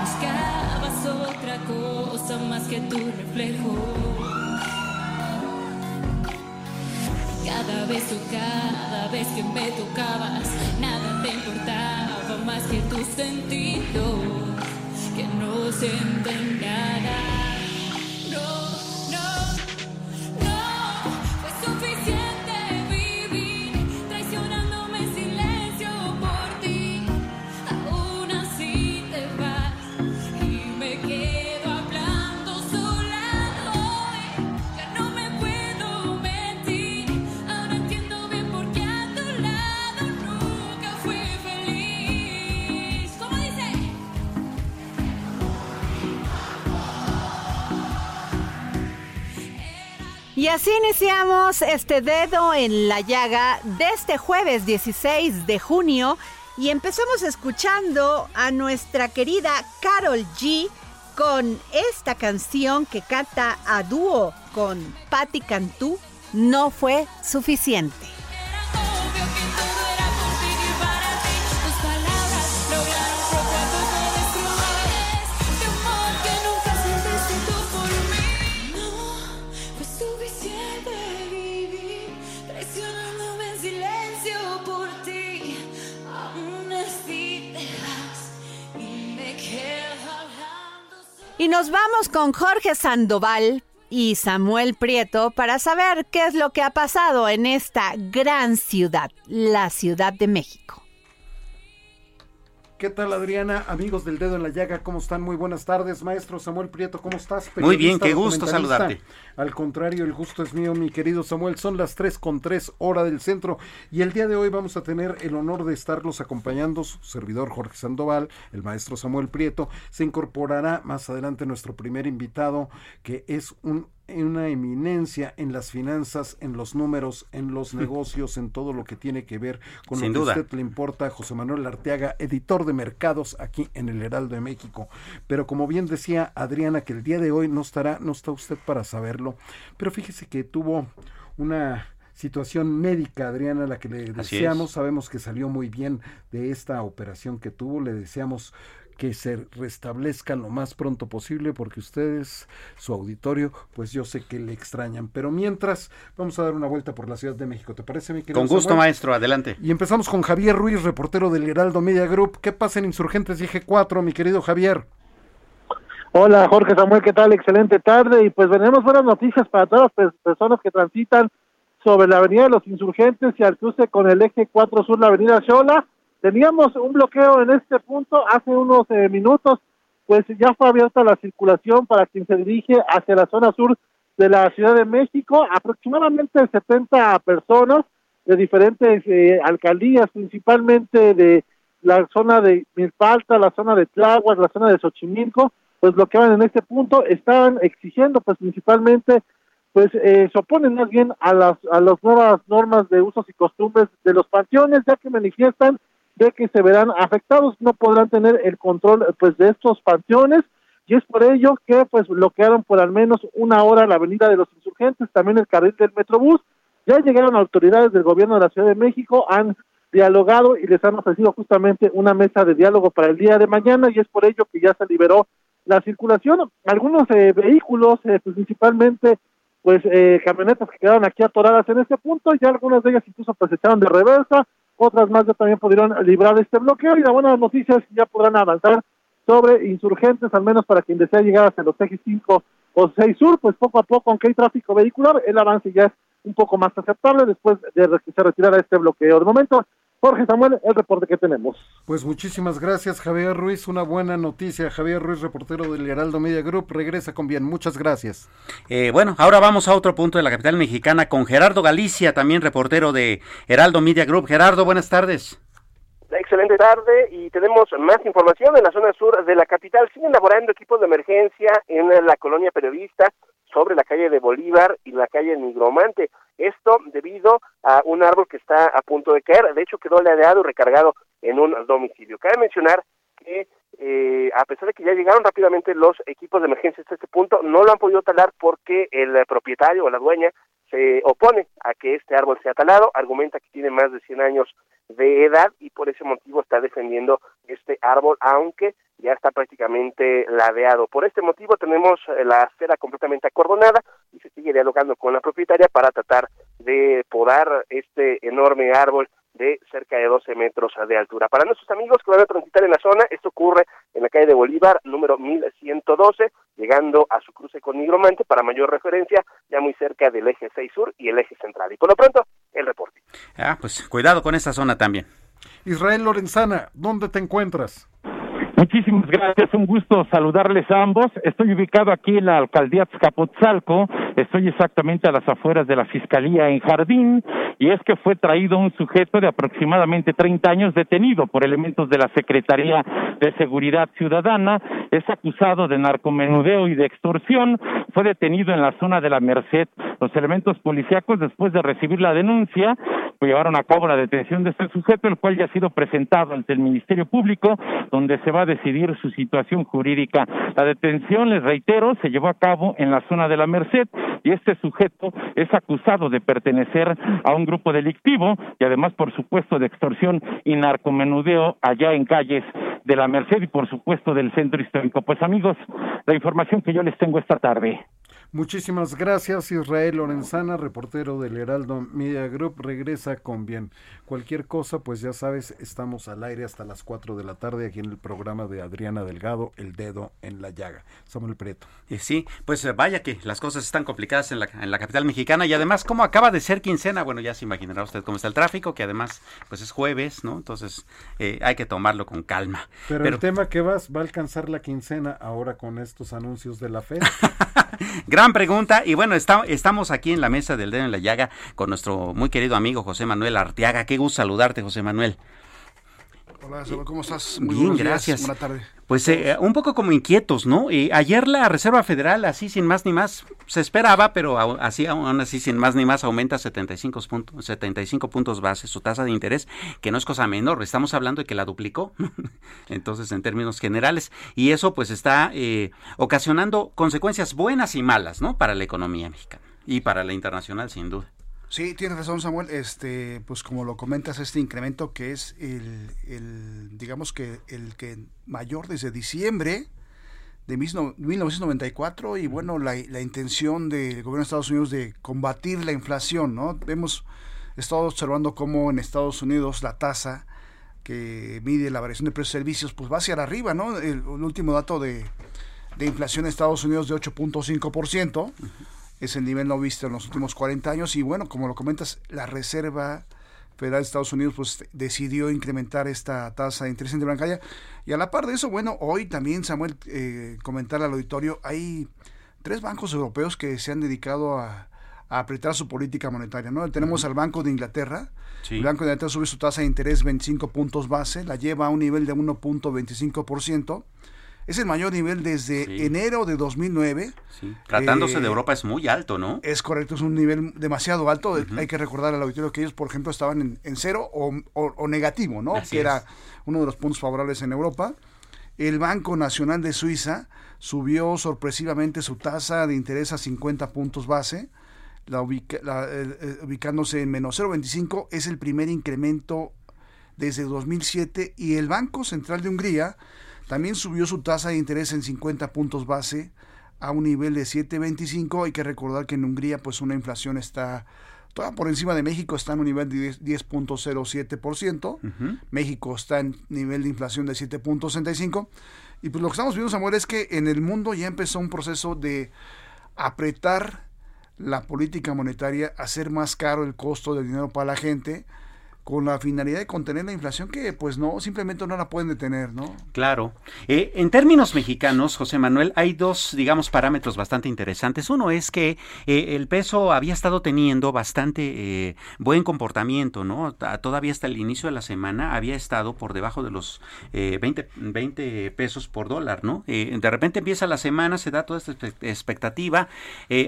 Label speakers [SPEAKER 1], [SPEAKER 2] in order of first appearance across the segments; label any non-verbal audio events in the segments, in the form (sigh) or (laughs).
[SPEAKER 1] Buscabas otra cosa más que tu reflejo. Cada vez cada vez que me tocabas, nada te importaba más que tus sentidos, que no sienten nada. Así
[SPEAKER 2] iniciamos este dedo en la llaga de este jueves 16 de junio y empezamos escuchando a nuestra querida Carol G con esta canción que canta a dúo con Patti Cantú, No fue suficiente.
[SPEAKER 1] Y
[SPEAKER 2] nos vamos con Jorge Sandoval y Samuel Prieto para saber qué es lo que ha pasado en esta gran ciudad, la Ciudad de México.
[SPEAKER 3] ¿Qué tal Adriana? Amigos del dedo en la llaga, ¿cómo están? Muy buenas tardes, maestro Samuel Prieto, ¿cómo estás?
[SPEAKER 4] Muy bien, qué gusto saludarte.
[SPEAKER 3] Al contrario, el gusto es mío, mi querido Samuel. Son las 3 con 3 hora del centro y el día de hoy vamos a tener el honor de estarlos acompañando. Su servidor Jorge Sandoval, el maestro Samuel Prieto. Se incorporará más adelante nuestro primer invitado, que es un una eminencia en las finanzas, en los números, en los (laughs) negocios, en todo lo que tiene que ver con
[SPEAKER 4] Sin
[SPEAKER 3] lo que a usted le importa, José Manuel Arteaga, editor de mercados aquí en el Heraldo de México. Pero como bien decía Adriana, que el día de hoy no estará, no está usted para saberlo, pero fíjese que tuvo una situación médica, Adriana, la que le deseamos,
[SPEAKER 4] es.
[SPEAKER 3] sabemos que salió muy bien de esta operación que tuvo, le deseamos que se restablezca lo más pronto posible porque ustedes, su auditorio, pues yo sé que le extrañan. Pero mientras, vamos a dar una vuelta por la Ciudad de México. ¿Te parece, mi querido
[SPEAKER 4] Con gusto,
[SPEAKER 3] Samuel?
[SPEAKER 4] maestro, adelante.
[SPEAKER 3] Y empezamos con Javier Ruiz, reportero del Heraldo Media Group. ¿Qué pasa en Insurgentes Dije 4, mi querido Javier?
[SPEAKER 5] Hola Jorge Samuel, ¿qué tal? Excelente tarde y pues tenemos buenas noticias para todas las pe- personas que transitan sobre la avenida de los insurgentes y al cruce con el eje 4 sur, la avenida Xola. Teníamos un bloqueo en este punto hace unos eh, minutos, pues ya fue abierta la circulación para quien se dirige hacia la zona sur de la Ciudad de México, aproximadamente 70 personas de diferentes eh, alcaldías, principalmente de la zona de Milpalta, la zona de Tláhuac, la zona de Xochimilco, pues bloqueaban en este punto, estaban exigiendo pues principalmente pues eh, se oponen más bien a las, a las nuevas normas de usos y costumbres de los panteones, ya que manifiestan de que se verán afectados, no podrán tener el control pues de estos panteones y es por ello que pues bloquearon por al menos una hora la avenida de los insurgentes, también el carril del Metrobús. Ya llegaron autoridades del gobierno de la Ciudad de México, han dialogado y les han ofrecido justamente una mesa de diálogo para el día de mañana y es por ello que ya se liberó la circulación. Algunos eh, vehículos, eh, principalmente pues eh, camionetas que quedaron aquí atoradas en este punto, ya algunas de ellas incluso pues echaron de reversa, otras más ya también pudieron librar este bloqueo y la buena noticia es que ya podrán avanzar sobre insurgentes, al menos para quien desea llegar hacia los ejes 5 o 6 sur, pues poco a poco, aunque hay tráfico vehicular, el avance ya es un poco más aceptable después de que se retirara este bloqueo. De momento, Jorge Samuel, el reporte que tenemos.
[SPEAKER 3] Pues muchísimas gracias, Javier Ruiz. Una buena noticia. Javier Ruiz, reportero del Heraldo Media Group, regresa con bien. Muchas gracias.
[SPEAKER 4] Eh, bueno, ahora vamos a otro punto de la capital mexicana con Gerardo Galicia, también reportero de Heraldo Media Group. Gerardo, buenas tardes.
[SPEAKER 6] Excelente tarde y tenemos más información en la zona sur de la capital. Siguen elaborando equipos de emergencia en la colonia periodista sobre la calle de Bolívar y la calle Nigromante. Esto debido a un árbol que está a punto de caer. De hecho, quedó ladeado y recargado en un domicilio. Cabe mencionar que eh, a pesar de que ya llegaron rápidamente los equipos de emergencia hasta este punto, no lo han podido talar porque el propietario o la dueña se opone a que este árbol sea talado, argumenta que tiene más de 100 años de edad y por ese motivo está defendiendo este árbol, aunque ya está prácticamente ladeado. Por este motivo tenemos eh, la acera completamente acordonada y se sigue dialogando con la propietaria para tratar de podar este enorme árbol de cerca de 12 metros de altura. Para nuestros amigos que van a transitar en la zona, esto ocurre en la calle de Bolívar, número 1112, llegando a su cruce con Nigromante, para mayor referencia, ya muy cerca del eje 6 sur y el eje central. Y por lo pronto, el reporte.
[SPEAKER 4] Ah, pues cuidado con esa zona también.
[SPEAKER 3] Israel Lorenzana, ¿dónde te encuentras?
[SPEAKER 7] Muchísimas gracias, un gusto saludarles a ambos. Estoy ubicado aquí en la alcaldía Azcapotzalco, estoy exactamente a las afueras de la Fiscalía en Jardín, y es que fue traído un sujeto de aproximadamente 30 años detenido por elementos de la Secretaría de Seguridad Ciudadana, es acusado de narcomenudeo y de extorsión, fue detenido en la zona de la Merced. Los elementos policíacos, después de recibir la denuncia, llevaron a cabo la detención de este sujeto, el cual ya ha sido presentado ante el Ministerio Público, donde se va a decidir su situación jurídica. La detención, les reitero, se llevó a cabo en la zona de la Merced y este sujeto es acusado de pertenecer a un grupo delictivo y además, por supuesto, de extorsión y narcomenudeo allá en calles de la Merced y, por supuesto, del centro histórico. Pues amigos, la información que yo les tengo esta tarde.
[SPEAKER 3] Muchísimas gracias, Israel Lorenzana, reportero del Heraldo Media Group. Regresa con bien. Cualquier cosa, pues ya sabes, estamos al aire hasta las 4 de la tarde aquí en el programa de Adriana Delgado, El Dedo en la Llaga. Samuel Preto.
[SPEAKER 4] Y sí, pues eh, vaya que las cosas están complicadas en la, en la capital mexicana y además, como acaba de ser quincena, bueno, ya se imaginará usted cómo está el tráfico, que además, pues es jueves, ¿no? Entonces, eh, hay que tomarlo con calma.
[SPEAKER 3] Pero, el tema que vas, ¿va a alcanzar la quincena ahora con estos anuncios de la FED? (laughs)
[SPEAKER 4] Gran pregunta. Y bueno, estamos aquí en la mesa del dedo en la llaga con nuestro muy querido amigo José Manuel Arteaga. Qué gusto saludarte, José Manuel.
[SPEAKER 8] Hola, ¿cómo estás?
[SPEAKER 4] Muy Bien, gracias. Buenas tardes. Pues eh, un poco como inquietos, ¿no? Eh, ayer la Reserva Federal, así sin más ni más, se esperaba, pero así aún así sin más ni más aumenta 75 puntos, 75 puntos base su tasa de interés, que no es cosa menor, estamos hablando de que la duplicó, (laughs) entonces en términos generales, y eso pues está eh, ocasionando consecuencias buenas y malas, ¿no? Para la economía mexicana y para la internacional, sin duda.
[SPEAKER 8] Sí, tienes razón, Samuel. Este, pues como lo comentas, este incremento que es el, el digamos que el que mayor desde diciembre de 1994 y bueno, la, la intención del gobierno de Estados Unidos de combatir la inflación, ¿no? Hemos estado observando cómo en Estados Unidos la tasa que mide la variación de precios y servicios, pues va hacia arriba, ¿no? El, último dato de, de inflación en Estados Unidos de 8.5% es el nivel no visto en los últimos 40 años. Y bueno, como lo comentas, la Reserva Federal de Estados Unidos pues decidió incrementar esta tasa de interés bancaria y a la par de eso, bueno, hoy también Samuel eh, comentar al auditorio, hay tres bancos europeos que se han dedicado a, apretar su política monetaria, ¿no? Tenemos al Banco de Inglaterra, el Banco de Inglaterra sube su tasa de interés 25 puntos base, la lleva a un nivel de 1.25%, Es el mayor nivel desde enero de 2009.
[SPEAKER 4] Sí. Tratándose de eh, Europa es muy alto, ¿no?
[SPEAKER 8] Es correcto, es un nivel demasiado alto. Hay que recordar al auditorio que ellos, por ejemplo, estaban en, cero o, negativo, ¿no? que era uno de los puntos favorables en Europa. El Banco Nacional de Suiza subió sorpresivamente su tasa de interés a 50 puntos base, la ubicándose en menos 0,25. Es el primer incremento desde 2007 y el Banco Central de Hungría también subió su tasa de interés en 50 puntos base a un nivel de 7.25. Hay que recordar que en Hungría pues una inflación está toda por encima de México, está en un nivel de 10.07%. México está en nivel de inflación de 7.65. Y pues lo que estamos viendo, Samuel, es que en el mundo ya empezó un proceso de apretar la política monetaria, hacer más caro el costo del dinero para la gente con la finalidad de contener la inflación que pues no, simplemente no la pueden detener, ¿no?
[SPEAKER 4] Claro. Eh, en términos mexicanos, José Manuel, hay dos, digamos, parámetros bastante interesantes. Uno es que eh, el peso había estado teniendo bastante eh, buen comportamiento, ¿no? Todavía hasta el inicio de la semana había estado por debajo de los 20, 20 pesos por dólar, ¿no? de repente empieza la semana, se da toda esta expectativa.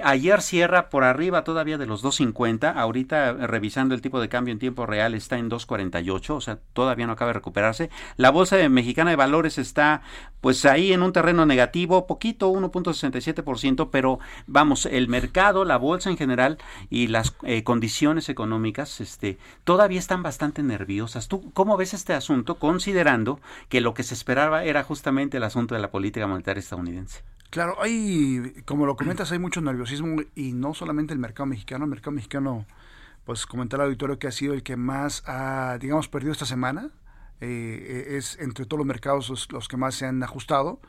[SPEAKER 4] ayer cierra por arriba todavía de los 2.50. Ahorita, revisando el tipo de cambio en tiempo real, está en 2.48, o sea, todavía no acaba de recuperarse. La bolsa mexicana de valores está pues ahí en un terreno negativo, poquito, 1.67%, pero vamos, el mercado, la bolsa en general y las eh, condiciones económicas este, todavía están bastante nerviosas. ¿Tú cómo ves este asunto considerando que lo que se esperaba era justamente el asunto de la política monetaria estadounidense?
[SPEAKER 8] Claro, hay, como lo comentas, hay mucho nerviosismo y no solamente el mercado mexicano, el mercado mexicano pues comentar al auditorio que ha sido el que más ha, digamos, perdido esta semana. Eh, eh, es entre todos los mercados los, que más se han ajustado.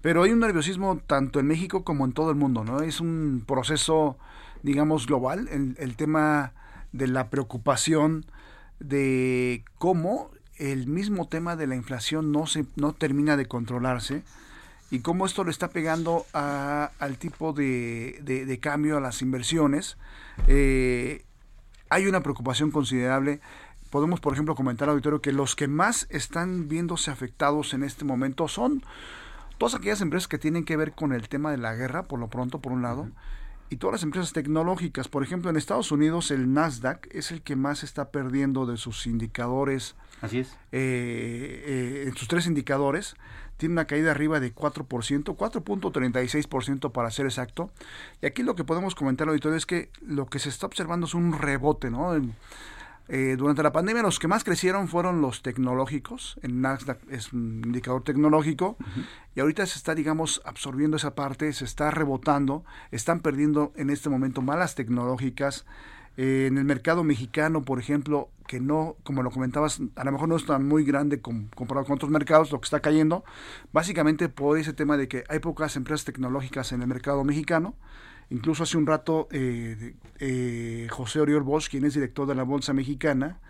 [SPEAKER 8] Pero hay un nerviosismo tanto en México como en todo el mundo, ¿no? Es un proceso, digamos, global, el, tema de la preocupación de cómo el mismo tema de la inflación no, se, no termina de controlarse y cómo esto le está pegando a, al tipo de, de, cambio a las inversiones. Eh, hay una preocupación considerable. Podemos, por ejemplo, comentar al auditorio que los que más están viéndose afectados en este momento son todas aquellas empresas que tienen que ver con el tema de la guerra, por lo pronto, por un lado, y todas las empresas tecnológicas. Por ejemplo, en Estados Unidos el Nasdaq es el que más está perdiendo de sus indicadores.
[SPEAKER 4] Así es.
[SPEAKER 8] Eh, eh, en sus tres indicadores tiene una caída arriba de 4%, 4.36% para ser exacto. Y aquí lo que podemos comentar, auditorio, es que lo que se está observando es un rebote, ¿no? Eh, durante la pandemia los que más crecieron fueron los tecnológicos, el Nasdaq es un indicador tecnológico, y ahorita se está, digamos, absorbiendo esa parte, se está rebotando, están perdiendo en este momento malas tecnológicas, eh, en el mercado mexicano, por ejemplo, que no, como lo comentabas, a lo mejor no es tan muy grande comparado con otros mercados, lo que está cayendo, básicamente por ese tema de que hay pocas empresas tecnológicas en el mercado mexicano. Incluso hace un rato eh, eh, José Oriol Bosch, quien es director de la Bolsa Mexicana,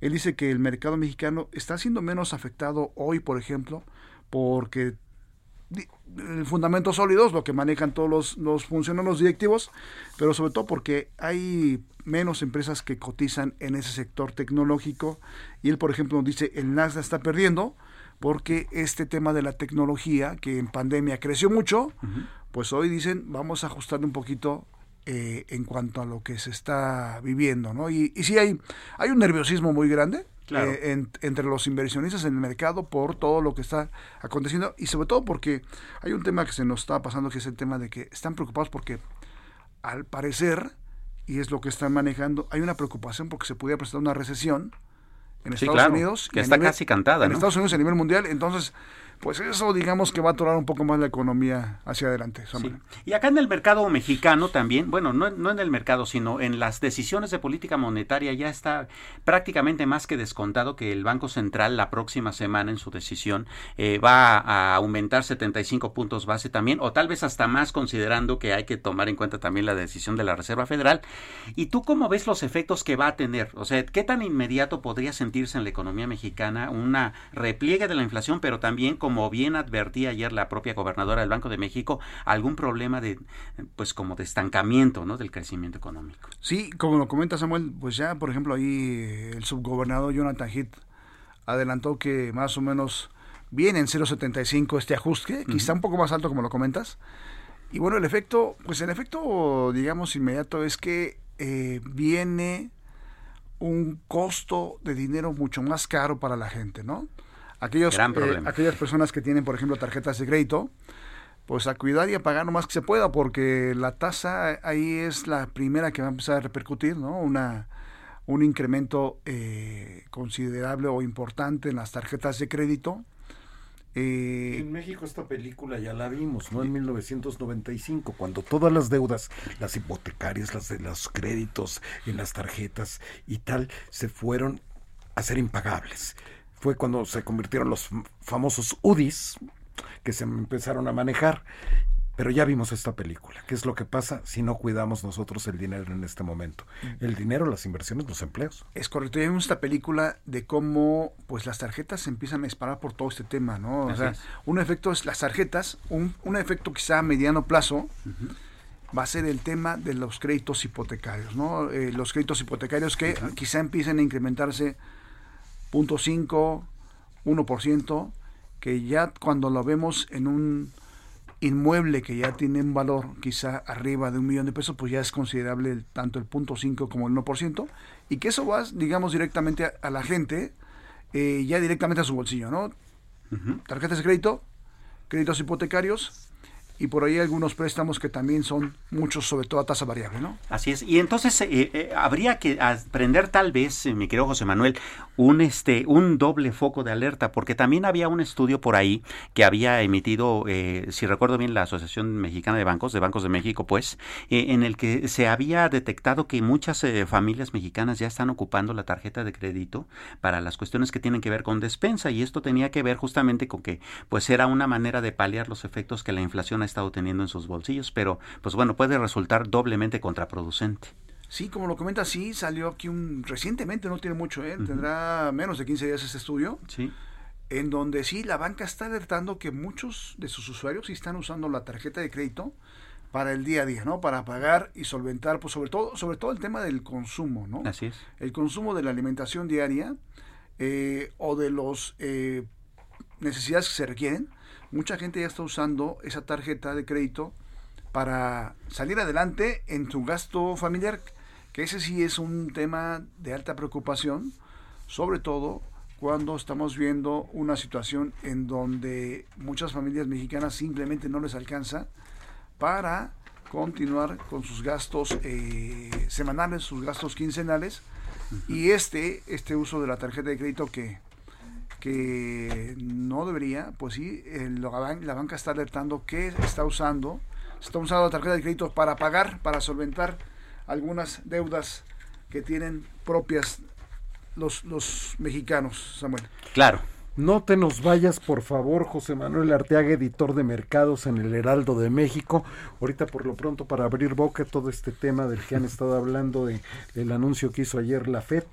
[SPEAKER 8] él dice que el mercado mexicano está siendo menos afectado hoy, por ejemplo, porque fundamentos sólidos, lo que manejan todos los, los funcionarios directivos, pero sobre todo porque hay menos empresas que cotizan en ese sector tecnológico y él, por ejemplo, nos dice el Nasdaq está perdiendo porque este tema de la tecnología que en pandemia creció mucho, pues hoy dicen vamos a ajustar un poquito eh, en cuanto a lo que se está viviendo, ¿no? Y, y sí hay, hay un nerviosismo muy grande, eh, entre los inversionistas en el mercado por todo lo que está aconteciendo y sobre todo porque hay un tema que se nos está pasando que es el tema de que están preocupados porque al parecer, y es lo que están manejando, hay una preocupación porque se pudiera presentar una recesión en Estados Unidos.
[SPEAKER 4] Que está casi cantada.
[SPEAKER 8] En Estados Unidos a nivel mundial. Entonces, pues eso digamos que va a atorar un poco más la economía hacia adelante.
[SPEAKER 4] Y acá en el mercado mexicano también, bueno, no, no, en el mercado, sino en las decisiones de política monetaria ya está prácticamente más que descontado que el Banco Central la próxima semana en su decisión eh, va a aumentar 75 puntos base también, o tal vez hasta más considerando que hay que tomar en cuenta también la decisión de la Reserva Federal. ¿Y tú cómo ves los efectos que va a tener? O sea, ¿qué tan inmediato podría sentirse en la economía mexicana una repliegue de la inflación, pero también con como bien advertía ayer la propia gobernadora del Banco de México, algún problema de, pues como de estancamiento, ¿no? Del crecimiento económico.
[SPEAKER 8] Sí, como lo comenta Samuel, pues ya, por ejemplo, ahí el subgobernador Jonathan Heath adelantó que más o menos viene en 0.75 este ajuste, quizá un poco más alto como lo comentas. Y bueno, el efecto, pues el efecto, digamos, inmediato es que eh, viene un costo de dinero mucho más caro para la gente, ¿no? Aquellos, eh, aquellas personas que tienen, por ejemplo, tarjetas de crédito, pues a cuidar y a pagar lo más que se pueda, porque la tasa ahí es la primera que va a empezar a repercutir, ¿no? Una, un incremento eh, considerable o importante en las tarjetas de crédito
[SPEAKER 3] eh, en México esta película ya la vimos, ¿no? En 1995, cuando todas las deudas, las hipotecarias, las de los créditos en las tarjetas y tal, se fueron a ser impagables. Fue cuando se convirtieron los famosos UDIs, que se empezaron a manejar pero ya vimos esta película. ¿Qué es lo que pasa si no cuidamos nosotros el dinero en este momento? Mm. El dinero, las inversiones, los empleos.
[SPEAKER 8] Es correcto. Ya vimos esta película de cómo pues las tarjetas se empiezan a disparar por todo este tema, ¿no? o sea, un efecto es las tarjetas, un, un efecto quizá a mediano plazo. Va a ser el tema de los créditos hipotecarios, ¿no? Eh, los créditos hipotecarios que quizá empiecen a incrementarse 0.5, 1%, que ya cuando lo vemos en un inmueble que ya tiene un valor quizá arriba de un millón de pesos, pues ya es considerable tanto el punto 5 como el 1%, y que eso va, digamos, directamente a, la gente, eh, ya directamente a su bolsillo, ¿no? Tarjetas de crédito, créditos hipotecarios, y por ahí algunos préstamos que también son muchos, sobre todo a tasa variable, ¿no?
[SPEAKER 4] Así es. Y entonces eh, eh, habría que aprender tal vez, eh, mi querido José Manuel, un este un doble foco de alerta, porque también había un estudio por ahí que había emitido, si recuerdo bien, la Asociación Mexicana de Bancos, de Bancos de México, pues, en el que se había detectado que muchas familias mexicanas ya están ocupando la tarjeta de crédito para las cuestiones que tienen que ver con despensa, y esto tenía que ver justamente con que, pues, era una manera de paliar los efectos que la inflación estado teniendo en sus bolsillos, pero pues bueno, puede resultar doblemente contraproducente.
[SPEAKER 8] Sí, como lo comenta, sí, salió aquí un recientemente, no tiene mucho, ¿eh? tendrá menos de 15 días este estudio.
[SPEAKER 4] Sí.
[SPEAKER 8] En donde sí, la banca está alertando que muchos de sus usuarios sí están usando la tarjeta de crédito para el día a día, ¿no? Para pagar y solventar, pues sobre todo, sobre todo el tema del consumo, ¿no?
[SPEAKER 4] Así es.
[SPEAKER 8] El consumo de la alimentación diaria eh, o de los eh, necesidades que se requieren mucha gente ya está usando esa tarjeta de crédito para salir adelante en su gasto familiar, que ese sí es un tema de alta preocupación, sobre todo cuando estamos viendo una situación en donde muchas familias mexicanas simplemente no les alcanza para continuar con sus gastos eh, semanales, sus gastos quincenales, y este, este uso de la tarjeta de crédito que que no debería, pues sí, la banca está alertando que está usando, está usando la tarjeta de crédito para pagar, para solventar algunas deudas que tienen propias los, los mexicanos, Samuel.
[SPEAKER 4] Claro.
[SPEAKER 3] No te nos vayas, por favor, José Manuel Arteaga, editor de mercados en el Heraldo de México. Ahorita, por lo pronto, para abrir boca, todo este tema del que han estado hablando de, del anuncio que hizo ayer la FED,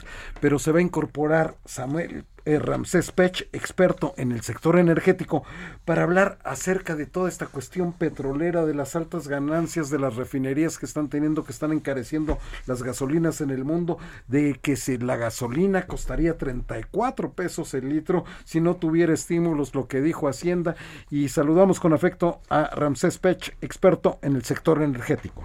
[SPEAKER 3] pero se va a incorporar Samuel eh, Ramsés Pech, experto en el sector energético, para hablar acerca de toda esta cuestión petrolera, de las altas ganancias de las refinerías que están teniendo, que están encareciendo las gasolinas en el mundo, de que si la gasolina costaría 34 pesos el litro si no tuviera estímulos, lo que dijo Hacienda. Y saludamos con afecto a Ramsés Pech, experto en el sector energético.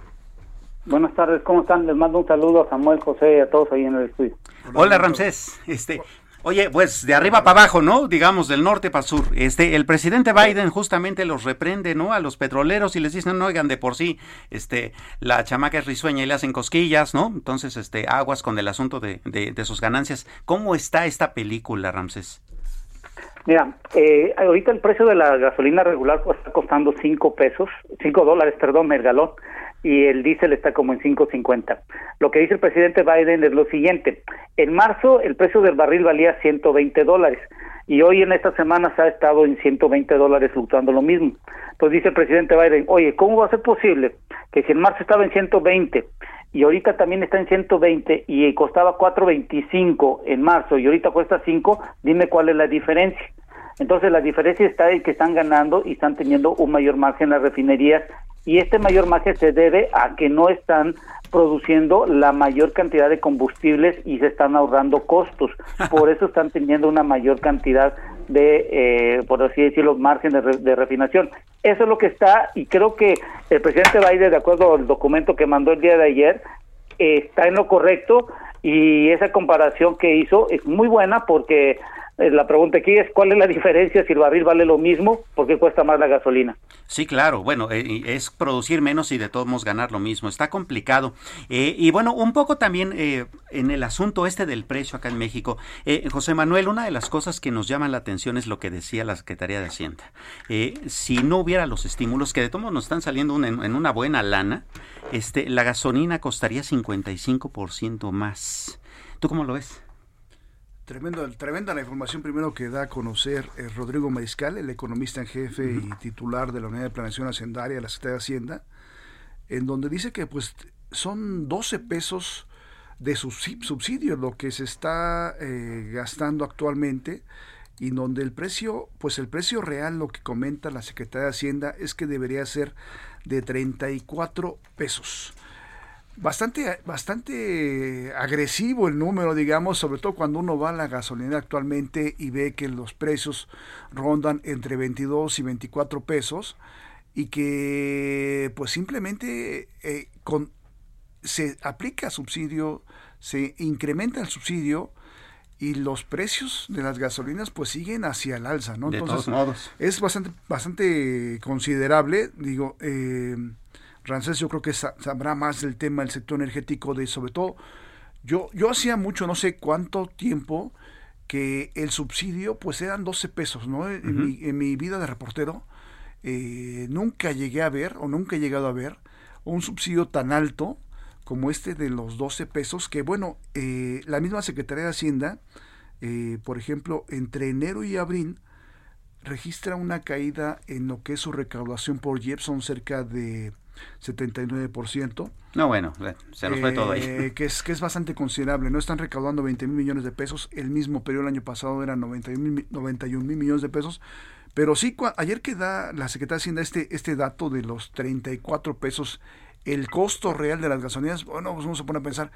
[SPEAKER 9] Buenas tardes, ¿cómo están? Les mando un saludo a Samuel José y a todos ahí en el estudio.
[SPEAKER 4] Hola Ramsés, este, Oye, pues de arriba para abajo, ¿no? Digamos del norte para sur. Este, el presidente Biden justamente los reprende, ¿no? A los petroleros y les dicen, no, oigan, de por sí, este, la chamaca es risueña y le hacen cosquillas, ¿no? Entonces, este, aguas con el asunto de, de, sus ganancias. ¿Cómo está esta película, Ramses?
[SPEAKER 9] Mira, eh, ahorita el precio de la gasolina regular pues, está costando 5 pesos, 5 dólares, perdón, el galón y el diésel está como en 5.50. Lo que dice el presidente Biden es lo siguiente. En marzo el precio del barril valía 120 dólares y hoy en esta semana se ha estado en 120 dólares fluctuando lo mismo. Entonces dice el presidente Biden, oye, ¿cómo va a ser posible que si en marzo estaba en 120 y ahorita también está en 120 y costaba 4.25 en marzo y ahorita cuesta 5, dime cuál es la diferencia? Entonces la diferencia está en que están ganando y están teniendo un mayor margen las refinerías y este mayor margen se debe a que no están produciendo la mayor cantidad de combustibles y se están ahorrando costos. (laughs) Por eso están teniendo una mayor cantidad de, eh, por así decirlo, márgenes de, de, refinación. Eso es lo que está, y creo que el presidente Biden, de acuerdo al documento que mandó el día de ayer, está en lo correcto y esa comparación que hizo es muy buena porque eh, la pregunta aquí es cuál es la diferencia si el barril vale lo mismo, porque cuesta más la gasolina.
[SPEAKER 4] Sí, claro, bueno, eh, es producir menos y de todos modos ganar lo mismo, está complicado. Eh, y bueno, un poco también en el asunto este del precio acá en México, José Manuel, una de las cosas que nos llama la atención es lo que decía la Secretaría de Hacienda. si no hubiera los estímulos, que de todos modos nos están saliendo en, en, una buena lana, este, la gasolina costaría 55% más. ¿Tú cómo lo ves?
[SPEAKER 8] Tremendo, tremenda la información primero que da a conocer eh, Rodrigo Mariscal, el economista en jefe y titular de la Unidad de Planeación Hacendaria de la Secretaría de Hacienda, en donde dice que pues son 12 pesos de subsidio lo que se está eh, gastando actualmente y donde el precio, pues el precio real, lo que comenta la Secretaría de Hacienda es que debería ser de 34 pesos bastante, bastante agresivo el número, digamos, sobre todo cuando uno va a la gasolina actualmente y ve que los precios rondan entre 22 y 24 pesos y que pues simplemente eh, con, se aplica subsidio, se incrementa el subsidio y los precios de las gasolinas pues siguen hacia el alza, ¿no?
[SPEAKER 4] Entonces, modos.
[SPEAKER 8] es bastante, bastante considerable, digo, eh, Rancés yo creo que sabrá más del tema del sector energético, de sobre todo, yo, yo hacía mucho, no sé cuánto tiempo, que el subsidio pues eran 12 pesos, ¿no? en, mi, vida de reportero eh, nunca llegué a ver, o nunca he llegado a ver, un subsidio tan alto como este de los 12 pesos, que bueno, eh, la misma Secretaría de Hacienda, eh, por ejemplo, entre enero y abril, registra una caída en lo que es su recaudación por Jepson cerca de 79%.
[SPEAKER 4] No, bueno, se nos fue todo ahí.
[SPEAKER 8] Eh, que es, que es bastante considerable. No están recaudando 20 mil millones de pesos. El mismo periodo el año pasado eran 91 mil millones de pesos. Pero sí, ayer que da la Secretaría de Hacienda este, este dato de los 34 pesos el costo real de las gasolinas, bueno, pues uno se pone a pensar,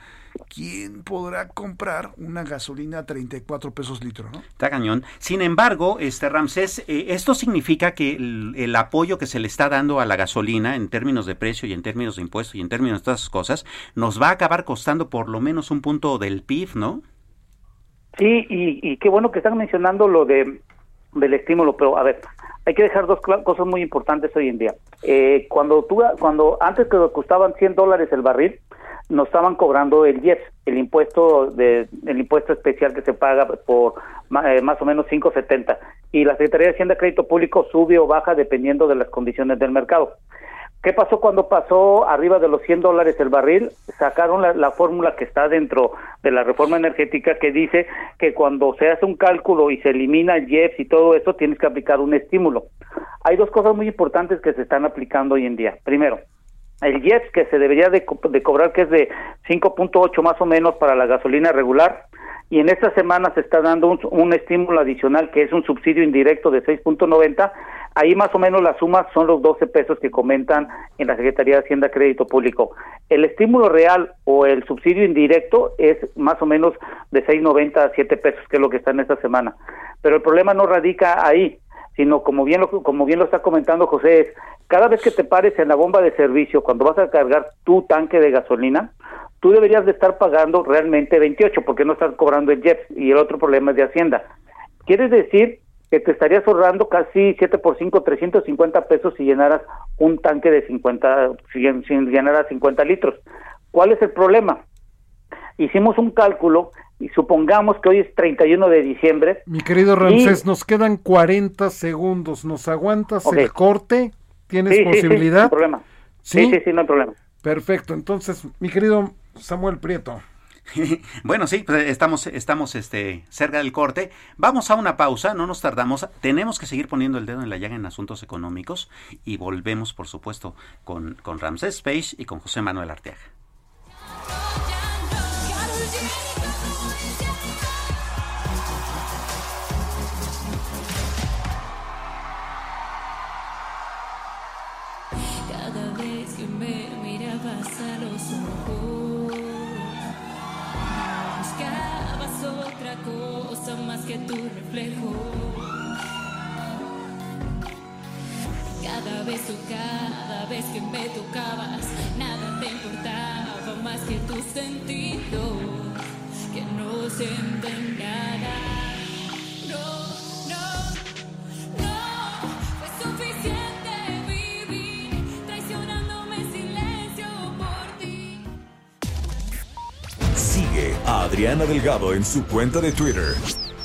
[SPEAKER 8] ¿quién podrá comprar una gasolina a 34 pesos litro? ¿no?
[SPEAKER 4] Está cañón. Sin embargo, este Ramsés, eh, esto significa que el, apoyo que se le está dando a la gasolina en términos de precio y en términos de impuestos y en términos de todas esas cosas, nos va a acabar costando por lo menos un punto del PIB, ¿no?
[SPEAKER 9] Sí, y, y qué bueno que están mencionando lo de del estímulo, pero a ver, hay que dejar dos cosas muy importantes hoy en día. Eh, cuando tú, cuando antes que costaban 100 dólares el barril, nos estaban cobrando el IEPS, el impuesto de, el impuesto especial que se paga por eh, más o menos 5.70 y la Secretaría de Hacienda Crédito Público sube o baja dependiendo de las condiciones del mercado. ¿Qué pasó cuando pasó arriba de los 100 dólares el barril? Sacaron la, fórmula que está dentro de la reforma energética que dice que cuando se hace un cálculo y se elimina el IEPS y todo eso, tienes que aplicar un estímulo. Hay dos cosas muy importantes que se están aplicando hoy en día. Primero, el IEPS que se debería de, cobrar, que es de 5.8 más o menos para la gasolina regular, y en esta semana se está dando un, estímulo adicional que es un subsidio indirecto de 6.90. Ahí más o menos las sumas son los 12 pesos que comentan en la Secretaría de Hacienda Crédito Público. El estímulo real o el subsidio indirecto es más o menos de 6.90 a 7 pesos, que es lo que está en esta semana. Pero el problema no radica ahí, sino como bien lo, como bien lo está comentando José, es cada vez que te pares en la bomba de servicio, cuando vas a cargar tu tanque de gasolina, tú deberías de estar pagando realmente 28 porque no estás cobrando el JEPS y el otro problema es de Hacienda. Quiere decir que te estarías ahorrando casi 7 por 5, 350 pesos si llenaras un tanque de 50, si, llenaras 50 litros. ¿Cuál es el problema? Hicimos un cálculo y supongamos que hoy es 31 de diciembre.
[SPEAKER 3] Mi querido Ramsés, nos quedan 40 segundos. ¿Nos aguantas el corte? ¿Tienes posibilidad? Sí,
[SPEAKER 9] sí, problema. ¿Sí? sí, sí, no hay problema.
[SPEAKER 3] Perfecto. Entonces, mi querido Samuel Prieto.
[SPEAKER 4] Bueno, sí, pues, estamos, estamos este, cerca del corte. Vamos a una pausa, no nos tardamos. Tenemos que seguir poniendo el dedo en la llaga en asuntos económicos y volvemos, por supuesto, con, con Ramsés Page y con José Manuel Arteaga.
[SPEAKER 1] Que tu reflejo. Cada vez o cada vez que me tocabas, nada te importaba más que tu sentido, que no sienten nada. No,
[SPEAKER 10] Adriana Delgado en su cuenta de Twitter,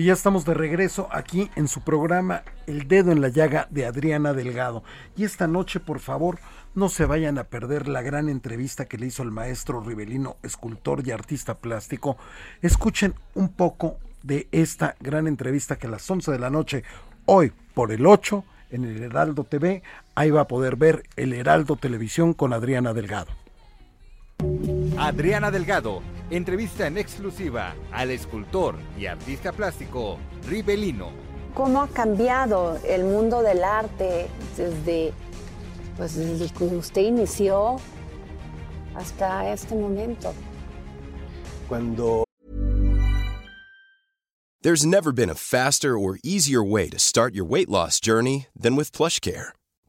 [SPEAKER 3] Y ya estamos de regreso aquí en su programa El Dedo en la Llaga de Adriana Delgado. Y esta noche, por favor, no se vayan a perder la gran entrevista que le hizo el maestro Rivelino, escultor y artista plástico. Escuchen un poco de esta gran entrevista que a las 11 de la noche, hoy por el 8, en el Heraldo TV, ahí va a poder ver el Heraldo Televisión con Adriana Delgado.
[SPEAKER 11] Adriana Delgado entrevista en exclusiva al escultor y artista plástico Rivelino.
[SPEAKER 12] ¿Cómo ha cambiado el mundo del arte desde, pues, desde que usted inició hasta este momento?
[SPEAKER 13] Cuando There's never been a faster or easier way to start your weight loss journey than with PlushCare.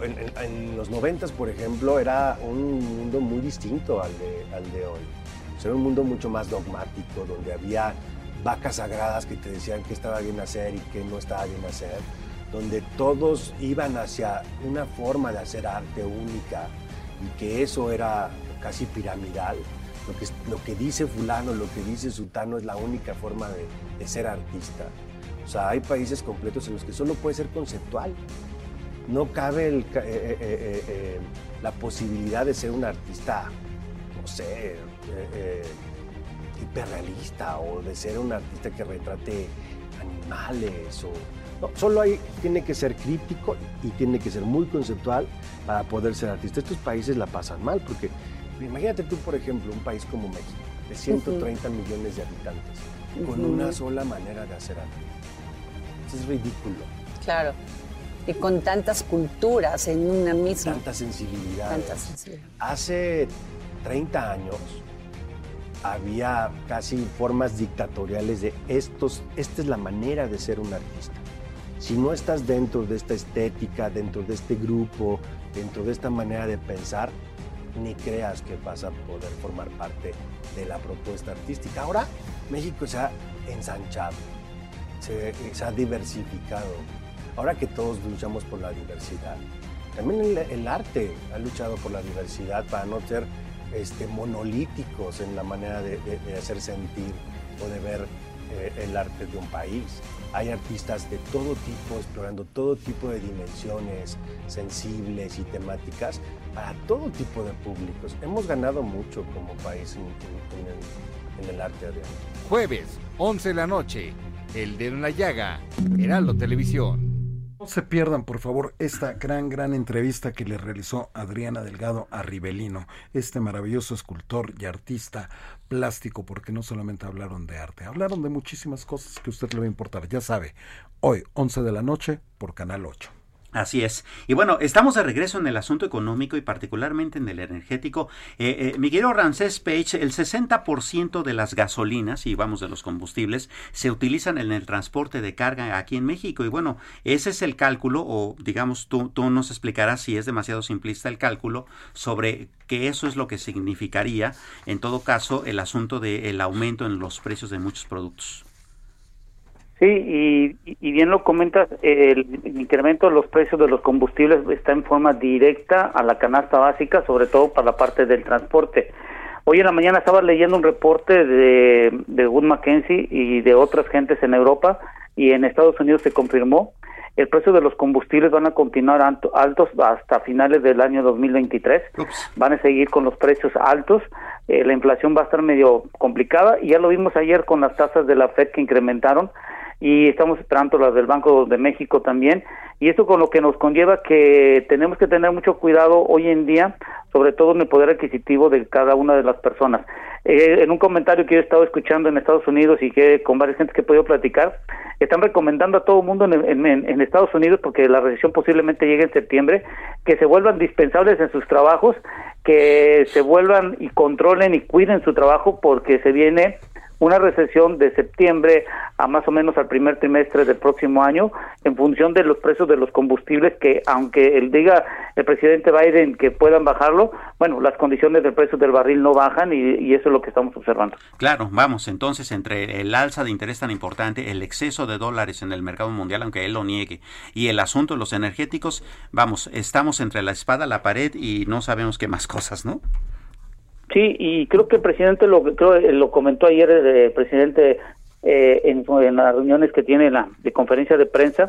[SPEAKER 14] En, en- en los noventas, por ejemplo, era un mundo muy distinto al de, al de hoy. O sea, era un mundo mucho más dogmático, donde había vacas sagradas que te decían qué estaba bien hacer y qué no estaba bien hacer, donde todos iban hacia una forma de hacer arte única y que eso era casi piramidal. Lo que, lo que dice fulano, lo que dice sutano es la única forma de, de ser artista. O sea, hay países completos en los que solo puede ser conceptual no cabe el eh, eh, eh, la posibilidad de ser un artista, no sé, hiperrealista o de ser un artista que retrate animales o no, solo hay tiene que ser crítico y tiene que ser muy conceptual para poder ser artista. Estos países la pasan mal porque imagínate tú, por ejemplo, un país como México de 130 millones de habitantes con una sola manera de hacer arte. Eso es ridículo.
[SPEAKER 12] Claro. Y con tantas culturas en una misma.
[SPEAKER 14] Tanta sensibilidad.
[SPEAKER 12] Tanta sensibilidad.
[SPEAKER 14] Hace 30 años había casi formas dictatoriales de estos, esta es la manera de ser un artista. Si no estás dentro de esta estética, dentro de este grupo, dentro de esta manera de pensar, ni creas que vas a poder formar parte de la propuesta artística. Ahora México se ha ensanchado, se, se ha diversificado. Ahora que todos luchamos por la diversidad, también el, arte ha luchado por la diversidad para no ser este, monolíticos en la manera de, de- de hacer sentir o de ver eh, el arte de un país. Hay artistas de todo tipo explorando todo tipo de dimensiones sensibles y temáticas para todo tipo de públicos. Hemos ganado mucho como país en, el, en el arte de
[SPEAKER 11] Jueves, 11 de la noche. El en la llaga. Heraldo Televisión.
[SPEAKER 3] No se pierdan, por favor, esta gran, gran entrevista que le realizó Adriana Delgado a Rivelino, este maravilloso escultor y artista plástico, porque no solamente hablaron de arte, hablaron de muchísimas cosas que a usted le va a importar. Ya sabe, hoy, 11 de la noche, por Canal 8.
[SPEAKER 4] Así es. Y bueno, estamos de regreso en el asunto económico y particularmente en el energético. Eh, eh, mi querido Ramsés Page, el 60% de las gasolinas y vamos de los combustibles se utilizan en el transporte de carga aquí en México. Y bueno, ese es el cálculo, o digamos, tú, tú nos explicarás si es demasiado simplista el cálculo sobre que eso es lo que significaría, en todo caso, el asunto del aumento en los precios de muchos productos.
[SPEAKER 9] Sí, y, bien lo comentas, el, incremento de los precios de los combustibles está en forma directa a la canasta básica, sobre todo para la parte del transporte. Hoy en la mañana estaba leyendo un reporte de, de Wood Mackenzie y de otras gentes en Europa y en Estados Unidos se confirmó el precio de los combustibles van a continuar altos hasta finales del año 2023. Van a seguir con los precios altos. Eh, la inflación va a estar medio complicada y ya lo vimos ayer con las tasas de la Fed que incrementaron y estamos esperando las del Banco de México también. Y esto con lo que nos conlleva que tenemos que tener mucho cuidado hoy en día sobre todo en el poder adquisitivo de cada una de las personas. Eh, en un comentario que yo he estado escuchando en Estados Unidos y que con varias gentes que he podido platicar están recomendando a todo mundo en, en Estados Unidos porque la recesión posiblemente llegue en septiembre que se vuelvan dispensables en sus trabajos que se vuelvan y controlen y cuiden su trabajo porque se viene una recesión de septiembre a más o menos al primer trimestre del próximo año en función de los precios de los combustibles que aunque él diga el presidente Biden que puedan bajarlo, bueno, las condiciones del precio del barril no bajan y, eso es lo que estamos observando.
[SPEAKER 4] Claro, vamos, entonces entre el alza de interés tan importante, el exceso de dólares en el mercado mundial, aunque él lo niegue, y el asunto de los energéticos, vamos, estamos entre la espada, la pared y no sabemos qué más (laughs) cosas, ¿no?
[SPEAKER 9] Sí, y creo que el presidente lo creo, eh, lo comentó ayer el presidente eh, en, las reuniones que tiene la de conferencia de prensa.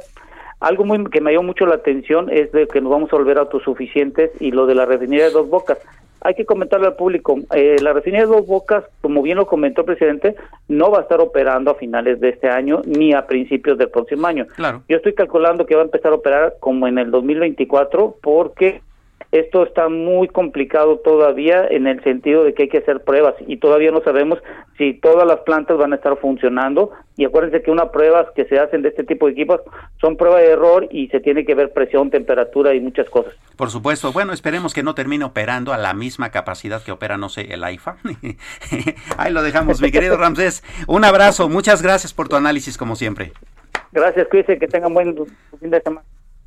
[SPEAKER 9] Algo muy que me dio mucho la atención es de que nos vamos a volver autosuficientes y lo de la refinería de Dos Bocas. Hay que comentarle al público, eh, la refinería de Dos Bocas, como bien lo comentó el presidente, no va a estar operando a finales de este año ni a principios del próximo año.
[SPEAKER 4] Claro.
[SPEAKER 9] Yo estoy calculando que va a empezar a operar como en el 2024 porque esto está muy complicado todavía en el sentido de que hay que hacer pruebas y todavía no sabemos si todas las plantas van a estar funcionando. Y acuérdense que unas pruebas que se hacen de este tipo de equipos son pruebas de error y se tiene que ver presión, temperatura y muchas cosas.
[SPEAKER 4] Por supuesto. Bueno, esperemos que no termine operando a la misma capacidad que opera, no sé, el AIFA. (laughs) Ahí lo dejamos, mi querido Ramsés. Un abrazo. Muchas gracias por tu análisis, como siempre.
[SPEAKER 9] Gracias, cuídense, que tengan buen fin de semana.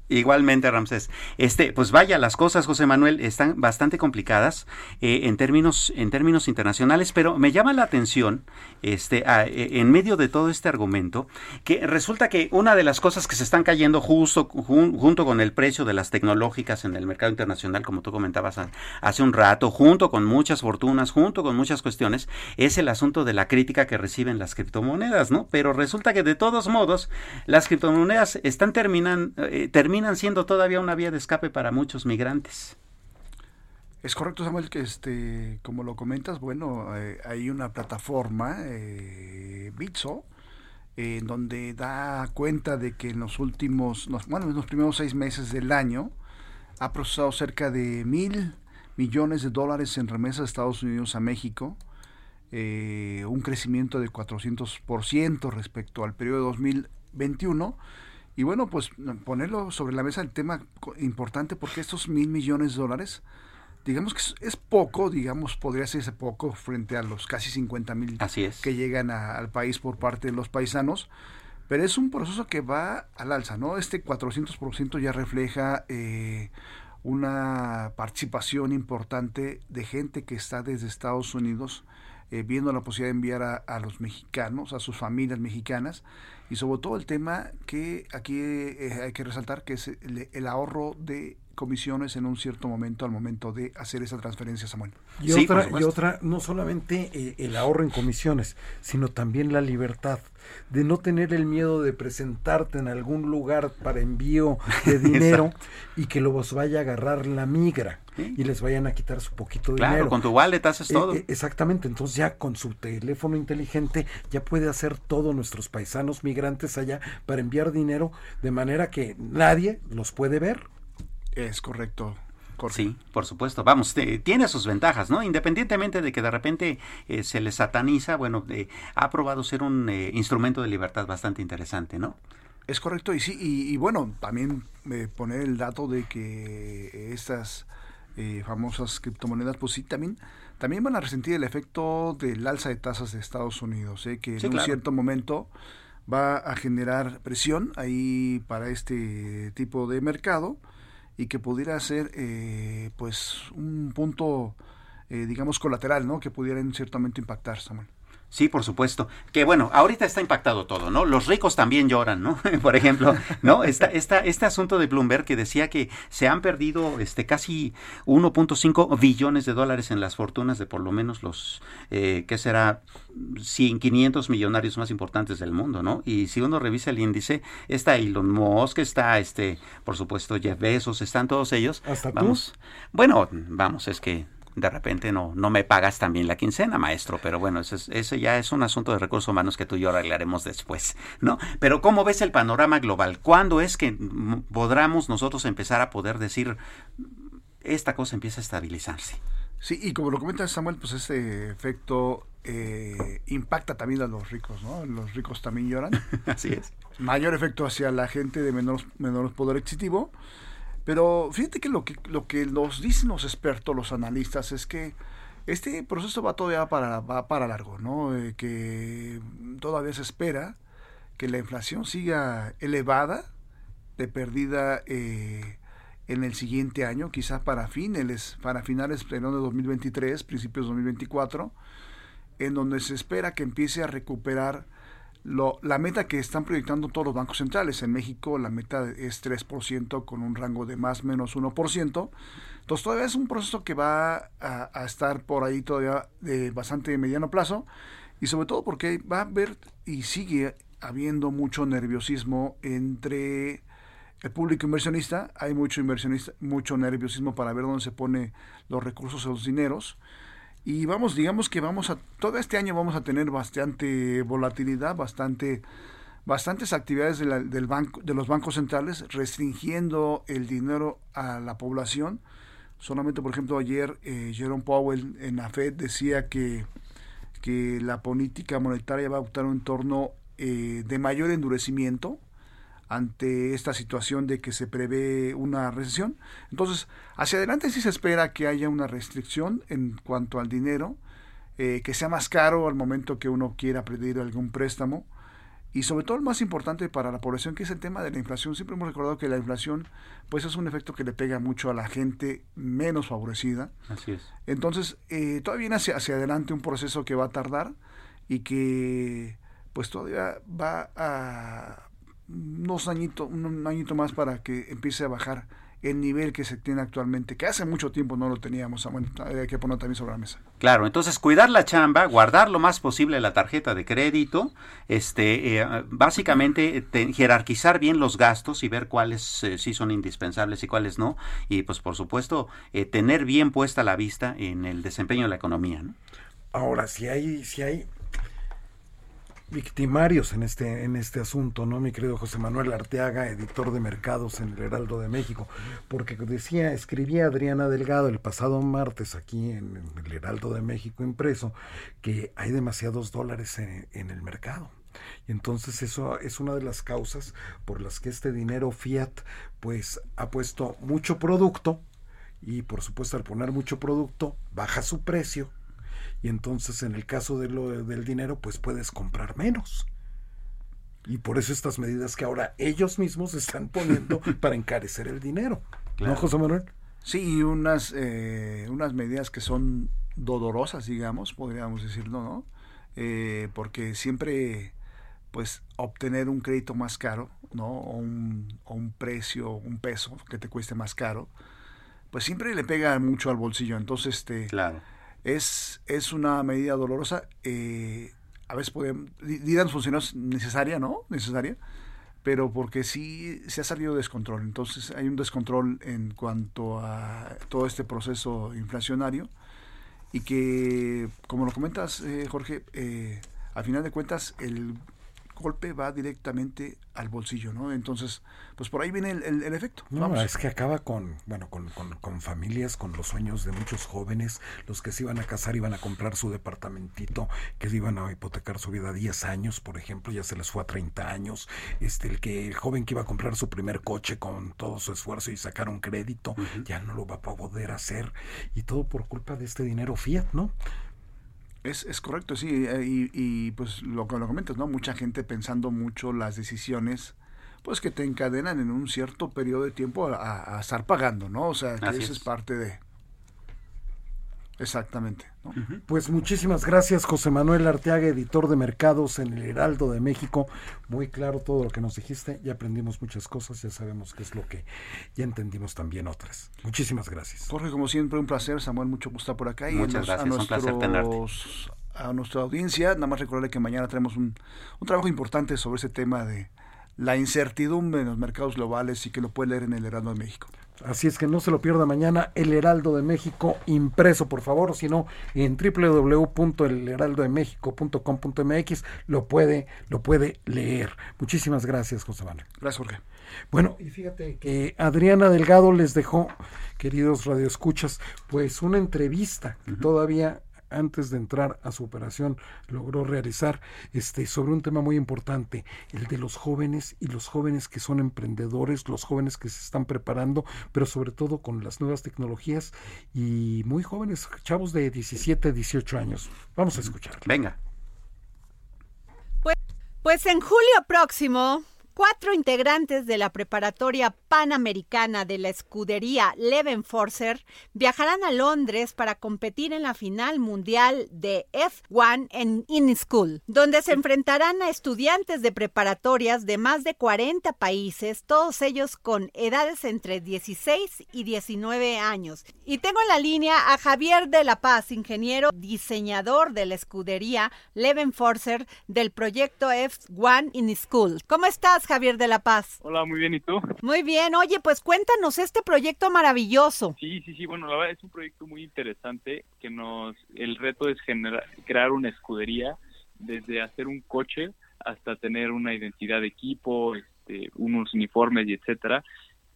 [SPEAKER 4] Igualmente, Ramsés. Este, pues vaya, las cosas, José Manuel, están bastante complicadas eh, en términos en términos internacionales, pero me llama la atención, este, e, en medio de todo este argumento, que resulta que una de las cosas que se están cayendo justo junto con el precio de las tecnológicas en el mercado internacional, como tú comentabas hace un rato, junto con muchas fortunas, junto con muchas cuestiones, es el asunto de la crítica que reciben las criptomonedas, ¿no? Pero resulta que de todos modos las criptomonedas están terminan eh, terminan terminan siendo todavía una vía de escape para muchos migrantes.
[SPEAKER 8] Es correcto, Samuel, que este, como lo comentas, bueno, eh, hay una plataforma, eh, Bitso, en donde da cuenta de que en los últimos, bueno, en los primeros seis meses del año, ha procesado cerca de mil millones de dólares en remesas de Estados Unidos a México, eh, un crecimiento de 400% respecto al periodo de 2021 y bueno, pues ponerlo sobre la mesa el tema importante porque estos mil millones de dólares, digamos que es, poco, digamos, podría ser poco frente a los casi 50 mil que llegan al país por parte de los paisanos, pero es un proceso que va al alza, ¿no? Este 400% ya refleja eh, una participación importante de gente que está desde Estados Unidos eh, viendo la posibilidad de enviar a, los mexicanos, a sus familias mexicanas, y sobre todo el tema que aquí eh, hay que resaltar, que es el, ahorro de comisiones en un cierto momento al momento de hacer esa transferencia, Samuel.
[SPEAKER 3] Y, otra, y otra, no solamente eh, el ahorro en comisiones, sino también la libertad de no tener el miedo de presentarte en algún lugar para envío de (laughs) dinero y que los vaya a agarrar la migra y les vayan a quitar su poquito de
[SPEAKER 4] claro,
[SPEAKER 3] dinero.
[SPEAKER 4] con tu wallet haces
[SPEAKER 3] Eh,
[SPEAKER 4] todo.
[SPEAKER 3] eh, exactamente, entonces ya con su teléfono inteligente ya puede hacer todos nuestros paisanos migrantes allá para enviar dinero de manera que nadie los puede ver.
[SPEAKER 8] Es correcto.
[SPEAKER 4] Sí, por supuesto. Vamos, te- tiene sus ventajas, ¿no? Independientemente de que de repente eh, se le sataniza, bueno, eh, ha probado ser un eh, instrumento de libertad bastante interesante, ¿no?
[SPEAKER 8] Es correcto, y sí, y, y bueno, también eh, poner el dato de que estas eh, famosas criptomonedas, pues sí, también, también van a resentir el efecto del alza de tasas de Estados Unidos, eh, que
[SPEAKER 4] Sí,
[SPEAKER 8] en un
[SPEAKER 4] claro.
[SPEAKER 8] cierto momento va a generar presión ahí para este tipo de mercado y que pudiera ser eh, pues un punto eh, digamos colateral no que pudiera en cierto momento impactar Samuel
[SPEAKER 4] Sí, por supuesto. Que bueno, ahorita está impactado todo, ¿no? Los ricos también lloran, ¿no? (laughs) por ejemplo, ¿no? Esta, esta, este asunto de Bloomberg que decía que se han perdido este casi 1.5 billones de dólares en las fortunas de por lo menos los, eh, ¿qué será? 100, 500 millonarios más importantes del mundo, ¿no? Y si uno revisa el índice, está Elon Musk, está este, por supuesto, Jeff Bezos, están todos ellos.
[SPEAKER 3] ¿Hasta tú?
[SPEAKER 4] vamos. Bueno, vamos, es que de repente no, no me pagas también la quincena, maestro, pero bueno, ese, es- ese ya es un asunto de recursos humanos que tú y yo arreglaremos después, ¿no? Pero ¿cómo ves el panorama global? ¿Cuándo es que podamos nosotros empezar a poder decir esta cosa empieza a estabilizarse?
[SPEAKER 8] Sí, y como lo comenta Samuel, pues ese efecto eh, impacta también a los ricos, ¿no? Los ricos también lloran. (laughs)
[SPEAKER 4] Así es.
[SPEAKER 8] Mayor efecto hacia la gente de menor, menor poder adquisitivo. Pero fíjate que lo que lo que nos dicen los expertos, los analistas, es que este proceso va todavía para, va para largo, ¿no? Eh, que todavía se espera que la inflación siga elevada, de perdida eh, en el siguiente año, quizás para finales, para finales de 2023, principios de 2024, en donde se espera que empiece a recuperar lo, la meta que están proyectando todos los bancos centrales. En México la meta es 3% con un rango de más menos 1%. Entonces todavía es un proceso que va a, a estar por ahí todavía de bastante mediano plazo y sobre todo porque va a haber y sigue habiendo mucho nerviosismo entre el público inversionista, hay mucho inversionista, mucho nerviosismo para ver dónde se pone los recursos o los dineros. Y vamos, digamos que vamos a, todo este año vamos a tener bastante volatilidad, bastante, bastantes actividades de, del banco, de los bancos centrales restringiendo el dinero a la población. Solamente, por ejemplo, ayer eh, Jerome Powell en la Fed decía que, que la política monetaria va a optar un entorno eh, de mayor endurecimiento ante esta situación de que se prevé una recesión. Entonces, hacia adelante sí se espera que haya una restricción en cuanto al dinero, eh, que sea más caro al momento que uno quiera pedir algún préstamo. Y sobre todo el más importante para la población, que es el tema de la inflación. Siempre hemos recordado que la inflación pues es un efecto que le pega mucho a la gente menos favorecida.
[SPEAKER 4] Así es.
[SPEAKER 8] Entonces, eh, todavía viene hacia, hacia adelante un proceso que va a tardar y que pues todavía va a unos añitos, un añito más para que empiece a bajar el nivel que se tiene actualmente, que hace mucho tiempo no lo teníamos, Samuel, hay que poner también sobre la mesa.
[SPEAKER 4] Claro, entonces cuidar la chamba, guardar lo más posible la tarjeta de crédito, este, eh, básicamente te- jerarquizar bien los gastos y ver cuáles eh, sí son indispensables y cuáles no, y pues por supuesto eh, tener bien puesta la vista en el desempeño de la economía. ¿no?
[SPEAKER 3] Ahora, si hay, si hay victimarios en este, en este asunto, ¿no? Mi querido José Manuel Arteaga, editor de mercados en el Heraldo de México, porque decía, escribía Adriana Delgado el pasado martes aquí en, el Heraldo de México impreso, que hay demasiados dólares en, en el mercado. Y entonces eso es una de las causas por las que este dinero fiat pues ha puesto mucho producto y por supuesto al poner mucho producto baja su precio y entonces en el caso de lo, del dinero pues puedes comprar menos. Y por eso estas medidas que ahora ellos mismos están poniendo (laughs) para encarecer el dinero.
[SPEAKER 8] Claro.
[SPEAKER 3] ¿No, José Manuel?
[SPEAKER 8] Sí, y unas, eh, unas medidas que son dolorosas, digamos, podríamos decirlo, ¿no? Eh, porque siempre, pues, obtener un crédito más caro ¿no? O un, o un precio, un peso que te cueste más caro, pues siempre le pega mucho al bolsillo. Entonces, este,
[SPEAKER 4] claro.
[SPEAKER 8] Es, es una medida dolorosa. Eh, a veces podemos, dirán funcionarios necesaria, ¿no? Necesaria, pero porque sí se ha salido de descontrol. Entonces hay un descontrol en cuanto a todo este proceso inflacionario y que, como lo comentas, eh, Jorge, eh, al final de cuentas el golpe va directamente al bolsillo, ¿no? Entonces, pues por ahí viene el, efecto.
[SPEAKER 3] No, es que acaba con, bueno, con, con, familias, con los sueños de muchos jóvenes, los que se iban a casar, iban a comprar su departamentito, que iban a hipotecar su vida a 10 años, por ejemplo, ya se les fue a 30 años, este, el que el joven que iba a comprar su primer coche con todo su esfuerzo y sacar un crédito, ya no lo va a poder hacer, y todo por culpa de este dinero fiat, ¿no?
[SPEAKER 8] Es, es correcto, sí, eh, y, y, pues lo que lo comentas, ¿no? Mucha gente pensando mucho las decisiones, pues que te encadenan en un cierto periodo de tiempo a, estar pagando, ¿no? O sea, que eso es parte de, Exactamente.
[SPEAKER 3] Pues muchísimas gracias, José Manuel Arteaga, editor de mercados en el Heraldo de México. Muy claro todo lo que nos dijiste, ya aprendimos muchas cosas, ya sabemos qué es lo que ya entendimos también otras. Muchísimas gracias.
[SPEAKER 8] Jorge, como siempre, un placer. Samuel, mucho gusto por acá.
[SPEAKER 4] Y Muchas gracias, a un placer tenerte.
[SPEAKER 8] A nuestra audiencia, nada más recordarle que mañana tenemos un, un trabajo importante sobre ese tema de la incertidumbre en los mercados globales y que lo puede leer en el Heraldo de México.
[SPEAKER 3] Así es que no se lo pierda mañana el Heraldo de México impreso, por favor, sino en www.elheraldodemexico.com.mx lo puede lo puede leer. Muchísimas gracias, José Manuel.
[SPEAKER 8] Gracias, Jorge.
[SPEAKER 3] Bueno, y fíjate que Adriana Delgado les dejó, queridos radioescuchas, pues una entrevista que todavía antes de entrar a su operación logró realizar este sobre un tema muy importante, el de los jóvenes y los jóvenes que son emprendedores, los jóvenes que se están preparando, pero sobre todo con las nuevas tecnologías y muy jóvenes, chavos de 17, 18 años. Vamos a escuchar.
[SPEAKER 4] Venga.
[SPEAKER 2] Pues, pues en julio próximo Cuatro integrantes de la preparatoria panamericana de la escudería Leven Forcer viajarán a Londres para competir en la final mundial de F1 en In School, donde se enfrentarán a estudiantes de preparatorias de más de 40 países, todos ellos con edades entre 16 y 19 años. Y tengo en la línea a Javier de la Paz, ingeniero diseñador de la escudería Leven Forcer del proyecto F1 In School. ¿Cómo estás? Javier de la Paz?
[SPEAKER 15] Hola, muy bien, ¿y tú?
[SPEAKER 2] Muy bien, oye, pues cuéntanos este proyecto maravilloso.
[SPEAKER 15] Sí, sí, sí, bueno, la verdad es un proyecto muy interesante que nos, el reto es generar, crear una escudería desde hacer un coche hasta tener una identidad de equipo, este, unos uniformes y etcétera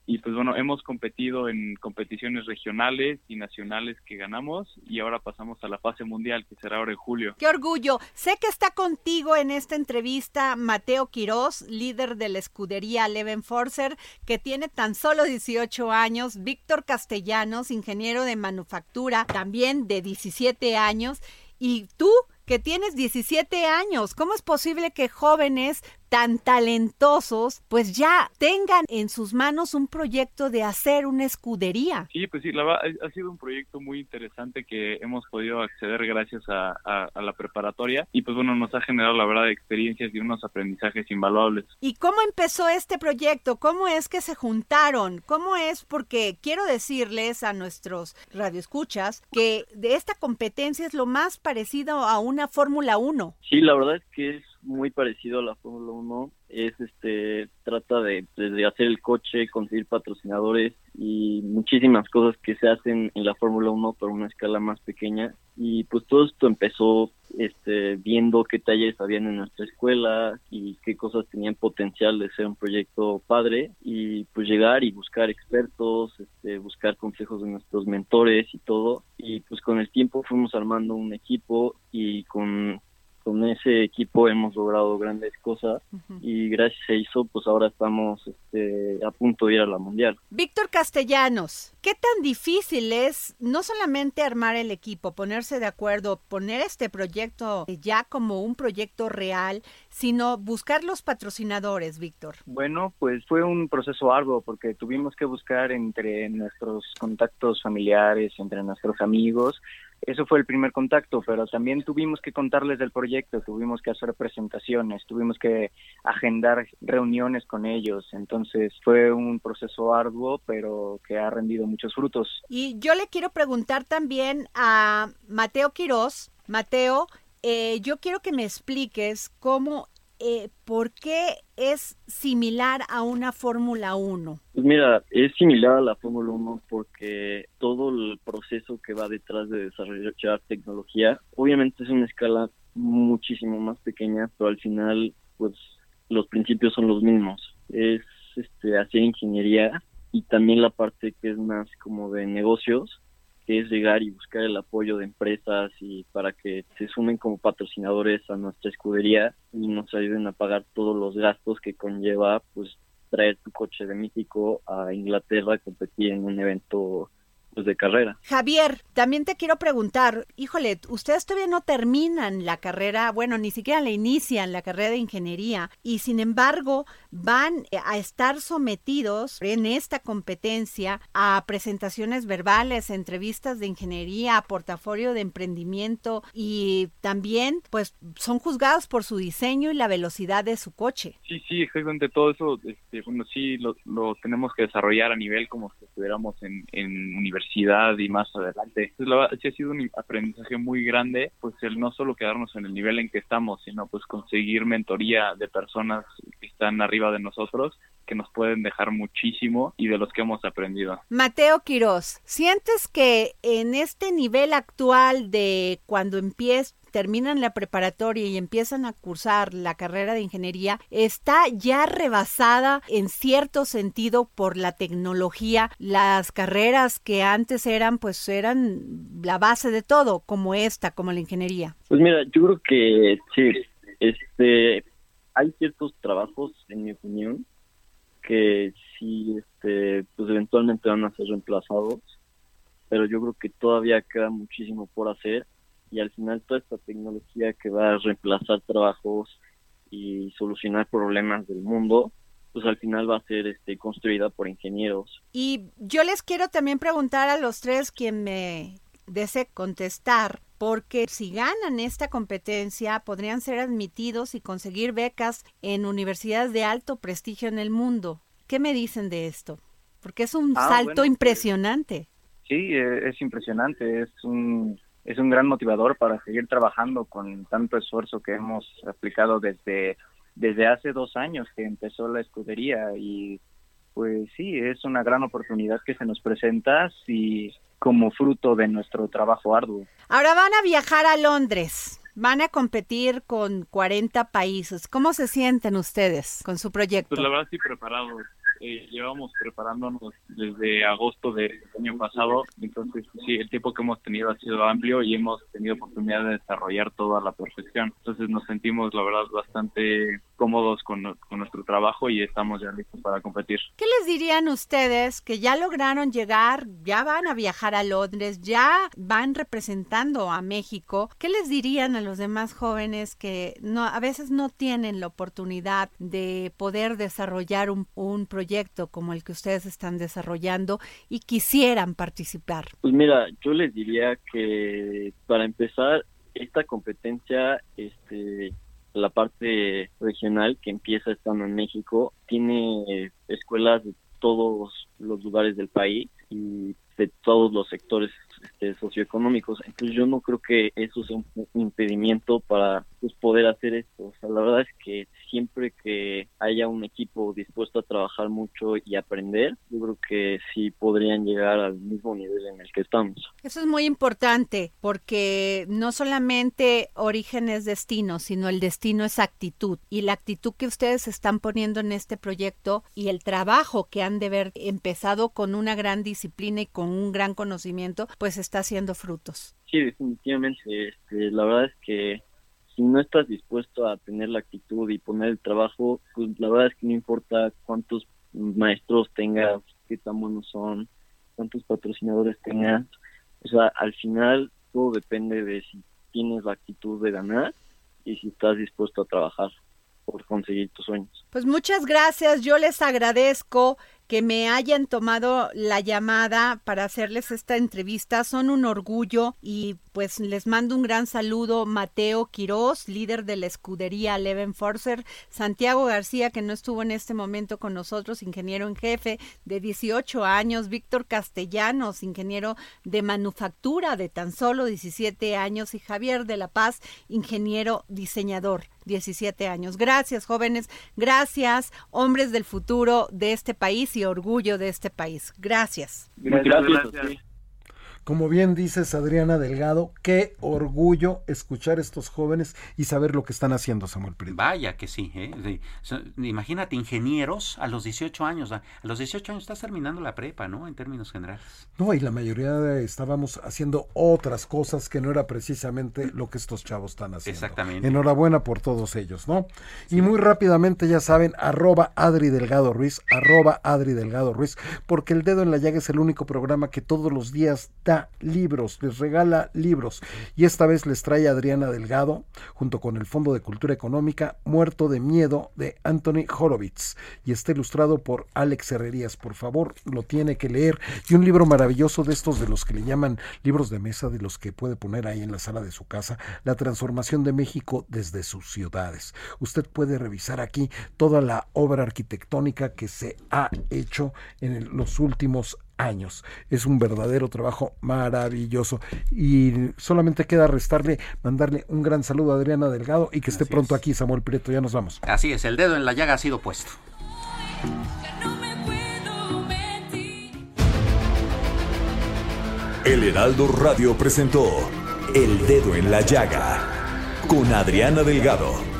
[SPEAKER 15] y pues bueno, hemos competido en competiciones regionales y nacionales que ganamos y ahora pasamos a la fase mundial que será ahora en julio.
[SPEAKER 2] Qué orgullo. Sé que está contigo en esta entrevista Mateo Quiroz, líder de la escudería Leven Forcer, que tiene tan solo 18 años, Víctor Castellanos, ingeniero de manufactura, también de 17 años, y tú que tienes 17 años. ¿Cómo es posible que jóvenes tan talentosos, pues ya tengan en sus manos un proyecto de hacer una escudería.
[SPEAKER 15] Sí, pues sí, la, ha sido un proyecto muy interesante que hemos podido acceder gracias a, la preparatoria y pues bueno, nos ha generado la verdad experiencias y unos aprendizajes invaluables.
[SPEAKER 2] ¿Y cómo empezó este proyecto? ¿Cómo es que se juntaron? ¿Cómo es? Porque quiero decirles a nuestros radioescuchas que de esta competencia es lo más parecido a una Fórmula 1.
[SPEAKER 15] Sí, la verdad es que es muy parecido a la Fórmula 1. Es este trata de, de, hacer el coche, conseguir patrocinadores y muchísimas cosas que se hacen en la Fórmula 1 por una escala más pequeña. Y pues todo esto empezó este viendo qué talleres habían en nuestra escuela y qué cosas tenían potencial de ser un proyecto padre y pues llegar y buscar expertos, este, buscar consejos de nuestros mentores y todo. Y pues con el tiempo fuimos armando un equipo y con con ese equipo hemos logrado grandes cosas y gracias a eso pues ahora estamos este, a punto de ir a la mundial.
[SPEAKER 2] Víctor Castellanos, ¿qué tan difícil es no solamente armar el equipo, ponerse de acuerdo, poner este proyecto ya como un proyecto real, sino buscar los patrocinadores, Víctor?
[SPEAKER 15] Bueno, pues fue un proceso arduo porque tuvimos que buscar entre nuestros contactos familiares, entre nuestros amigos,
[SPEAKER 16] eso fue el primer contacto, pero también tuvimos que contarles del proyecto, tuvimos que hacer presentaciones, tuvimos que agendar reuniones con ellos, entonces fue un proceso arduo, pero que ha rendido muchos frutos.
[SPEAKER 2] Y yo le quiero preguntar también a Mateo Quiroz, Mateo, eh, yo quiero que me expliques cómo eh, ¿por qué es similar a una Fórmula 1?
[SPEAKER 15] Pues mira, es similar a la Fórmula 1 porque todo el proceso que va detrás de desarrollar tecnología, obviamente es una escala muchísimo más pequeña, pero al final, pues los principios son los mismos. Es este, hacer ingeniería y también la parte que es más como de negocios es llegar y buscar el apoyo de empresas y para que se sumen como patrocinadores a nuestra escudería y nos ayuden a pagar todos los gastos que conlleva pues traer tu coche de Mítico a Inglaterra a competir en un evento pues, de carrera.
[SPEAKER 2] Javier, también te quiero preguntar, híjole, ustedes todavía no terminan la carrera, bueno, ni siquiera la inician la carrera de ingeniería y sin embargo van a estar sometidos en esta competencia a presentaciones verbales, entrevistas de ingeniería, portafolio de emprendimiento y también pues son juzgados por su diseño y la velocidad de su coche.
[SPEAKER 17] Sí, sí, exactamente todo eso, este, bueno, sí lo, tenemos que desarrollar a nivel como si estuviéramos en, en universidad y más adelante. Pues la, sí ha sido un aprendizaje muy grande, pues el no solo quedarnos en el nivel en que estamos, sino pues conseguir mentoría de personas que están arriba de nosotros que nos pueden dejar muchísimo y de los que hemos aprendido.
[SPEAKER 2] Mateo Quiroz, ¿sientes que en este nivel actual de cuando empiezas terminan la preparatoria y empiezan a cursar la carrera de ingeniería está ya rebasada en cierto sentido por la tecnología. Las carreras que antes eran, pues eran la base de todo, como esta, como la ingeniería.
[SPEAKER 15] Pues mira, yo creo que sí, este, hay ciertos trabajos, en mi opinión, que sí, este, pues eventualmente van a ser reemplazados, pero yo creo que todavía queda muchísimo por hacer y al final toda esta tecnología que va a reemplazar trabajos y solucionar problemas del mundo, pues al final va a ser este, construida por ingenieros.
[SPEAKER 2] Y yo les quiero también preguntar a los tres quien me desee contestar, porque si ganan esta competencia podrían ser admitidos y conseguir becas en universidades de alto prestigio en el mundo. ¿Qué me dicen de esto? Porque es un ah, salto pues, impresionante.
[SPEAKER 16] Sí, e, es impresionante, es un es un gran motivador para seguir trabajando con tanto esfuerzo que hemos aplicado desde, desde hace dos años que empezó la escudería y pues sí, es una gran oportunidad que se nos presenta y como fruto de nuestro trabajo arduo.
[SPEAKER 2] Ahora van a viajar a Londres. Van a competir con 40 países. ¿Cómo se sienten ustedes con su proyecto?
[SPEAKER 17] Pues la verdad sí preparados eh, llevamos preparándonos desde agosto del año pasado, entonces sí, el tiempo que hemos tenido ha sido amplio y hemos tenido oportunidad de desarrollar toda la perfección. Entonces nos sentimos, la verdad, bastante cómodos con, nuestro trabajo y estamos ya listos para competir.
[SPEAKER 2] ¿Qué les dirían ustedes que ya lograron llegar, ya van a viajar a Londres, ya van representando a México? ¿Qué les dirían a los demás jóvenes que no, a veces no tienen la oportunidad de poder desarrollar un, un proyecto como el que ustedes están desarrollando y quisieran participar?
[SPEAKER 15] Pues mira, yo les diría que para empezar, esta competencia, este la parte regional que empieza estando en México tiene escuelas de todos los lugares del país y de todos los sectores este, socioeconómicos. Entonces yo no creo que eso sea un impedimento para pues, poder hacer esto. O sea, la verdad es que siempre que haya un equipo dispuesto a trabajar mucho y aprender, yo creo que sí podrían llegar al mismo nivel en el que estamos.
[SPEAKER 2] Eso es muy importante porque no solamente origen es destino, sino el destino es actitud. Y la actitud que ustedes están poniendo en este proyecto y el trabajo que han de haber empezado con una gran disciplina y con un gran conocimiento, pues está haciendo frutos.
[SPEAKER 15] Sí, definitivamente. Este, la verdad es que si no estás dispuesto a tener la actitud y poner el trabajo, pues la verdad es que no importa cuántos maestros tengas, qué tan buenos son, cuántos patrocinadores tengas. O sea, al final todo depende de si tienes la actitud de ganar y si estás dispuesto a trabajar por conseguir tus sueños.
[SPEAKER 2] Pues muchas gracias, yo les agradezco que me hayan tomado la llamada para hacerles esta entrevista. Son un orgullo y pues les mando un gran saludo Mateo Quiroz, líder de la escudería Leven Forcer, Santiago García, que no estuvo en este momento con nosotros, ingeniero en jefe de 18 años, Víctor Castellanos, ingeniero de manufactura de tan solo 17 años, y Javier de la Paz, ingeniero diseñador. 17 años. Gracias, jóvenes. Gracias, hombres del futuro de este país y orgullo de este país. Gracias.
[SPEAKER 3] Gracias. Como bien dices, Adriana Delgado, qué orgullo escuchar a estos jóvenes y saber lo que están haciendo, Samuel Prieto.
[SPEAKER 4] Vaya que sí, ¿eh? imagínate, ingenieros a los 18 años, a los 18 años estás terminando la prepa, ¿no? En términos generales.
[SPEAKER 3] No, y la mayoría estábamos haciendo otras cosas que no era precisamente lo que estos chavos están haciendo.
[SPEAKER 4] Exactamente.
[SPEAKER 3] Enhorabuena por todos ellos, ¿no? Y muy rápidamente, ya saben, arroba Adri Delgado Ruiz, arroba Adri Delgado Ruiz, porque el dedo en la llaga es el único programa que todos los días libros, les regala libros. Y esta vez les trae Adriana Delgado, junto con el Fondo de Cultura Económica, Muerto de Miedo, de Anthony Horowitz. Y está ilustrado por Alex Herrerías. Por favor, lo tiene que leer. Y un libro maravilloso de estos de los que le llaman libros de mesa, de los que puede poner ahí en la sala de su casa, La transformación de México desde sus ciudades. Usted puede revisar aquí toda la obra arquitectónica que se ha hecho en los últimos años. Es un verdadero trabajo maravilloso y solamente queda restarle, mandarle un gran saludo a Adriana Delgado y que esté pronto aquí Samuel Prieto. Ya nos vamos.
[SPEAKER 4] Así es, el dedo en la llaga ha sido puesto.
[SPEAKER 10] El Heraldo Radio presentó El Dedo en la Llaga con Adriana Delgado.